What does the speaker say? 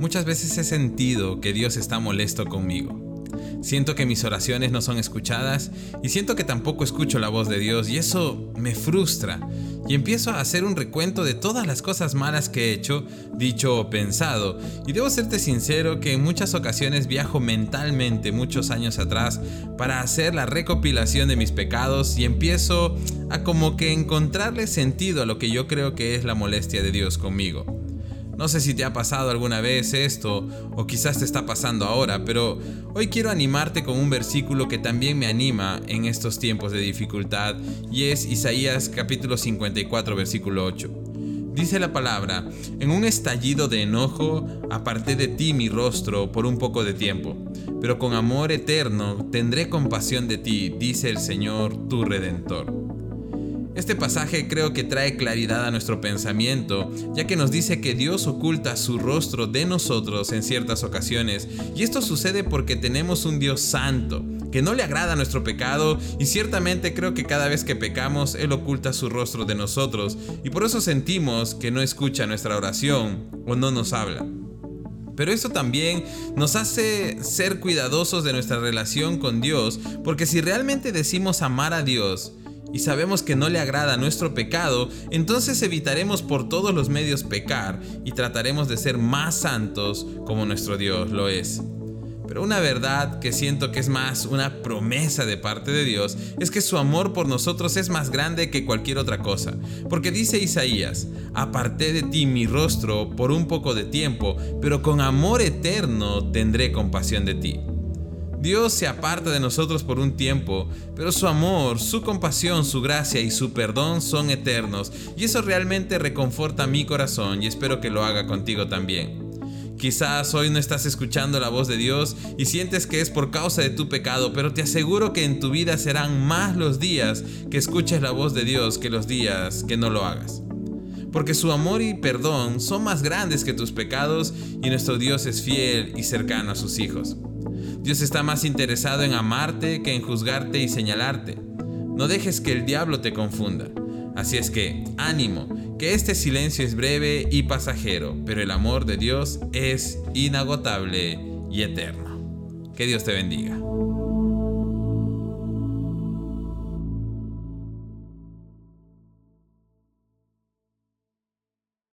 muchas veces he sentido que Dios está molesto conmigo. Siento que mis oraciones no son escuchadas y siento que tampoco escucho la voz de Dios y eso me frustra. Y empiezo a hacer un recuento de todas las cosas malas que he hecho, dicho o pensado. Y debo serte sincero que en muchas ocasiones viajo mentalmente muchos años atrás para hacer la recopilación de mis pecados y empiezo a como que encontrarle sentido a lo que yo creo que es la molestia de Dios conmigo. No sé si te ha pasado alguna vez esto o quizás te está pasando ahora, pero hoy quiero animarte con un versículo que también me anima en estos tiempos de dificultad y es Isaías capítulo 54 versículo 8. Dice la palabra, en un estallido de enojo aparté de ti mi rostro por un poco de tiempo, pero con amor eterno tendré compasión de ti, dice el Señor tu redentor. Este pasaje creo que trae claridad a nuestro pensamiento, ya que nos dice que Dios oculta su rostro de nosotros en ciertas ocasiones, y esto sucede porque tenemos un Dios santo, que no le agrada nuestro pecado, y ciertamente creo que cada vez que pecamos, Él oculta su rostro de nosotros, y por eso sentimos que no escucha nuestra oración o no nos habla. Pero eso también nos hace ser cuidadosos de nuestra relación con Dios, porque si realmente decimos amar a Dios, y sabemos que no le agrada nuestro pecado, entonces evitaremos por todos los medios pecar y trataremos de ser más santos como nuestro Dios lo es. Pero una verdad que siento que es más una promesa de parte de Dios es que su amor por nosotros es más grande que cualquier otra cosa. Porque dice Isaías, aparté de ti mi rostro por un poco de tiempo, pero con amor eterno tendré compasión de ti. Dios se aparta de nosotros por un tiempo, pero su amor, su compasión, su gracia y su perdón son eternos, y eso realmente reconforta mi corazón y espero que lo haga contigo también. Quizás hoy no estás escuchando la voz de Dios y sientes que es por causa de tu pecado, pero te aseguro que en tu vida serán más los días que escuches la voz de Dios que los días que no lo hagas. Porque su amor y perdón son más grandes que tus pecados y nuestro Dios es fiel y cercano a sus hijos. Dios está más interesado en amarte que en juzgarte y señalarte. No dejes que el diablo te confunda. Así es que, ánimo, que este silencio es breve y pasajero, pero el amor de Dios es inagotable y eterno. Que Dios te bendiga.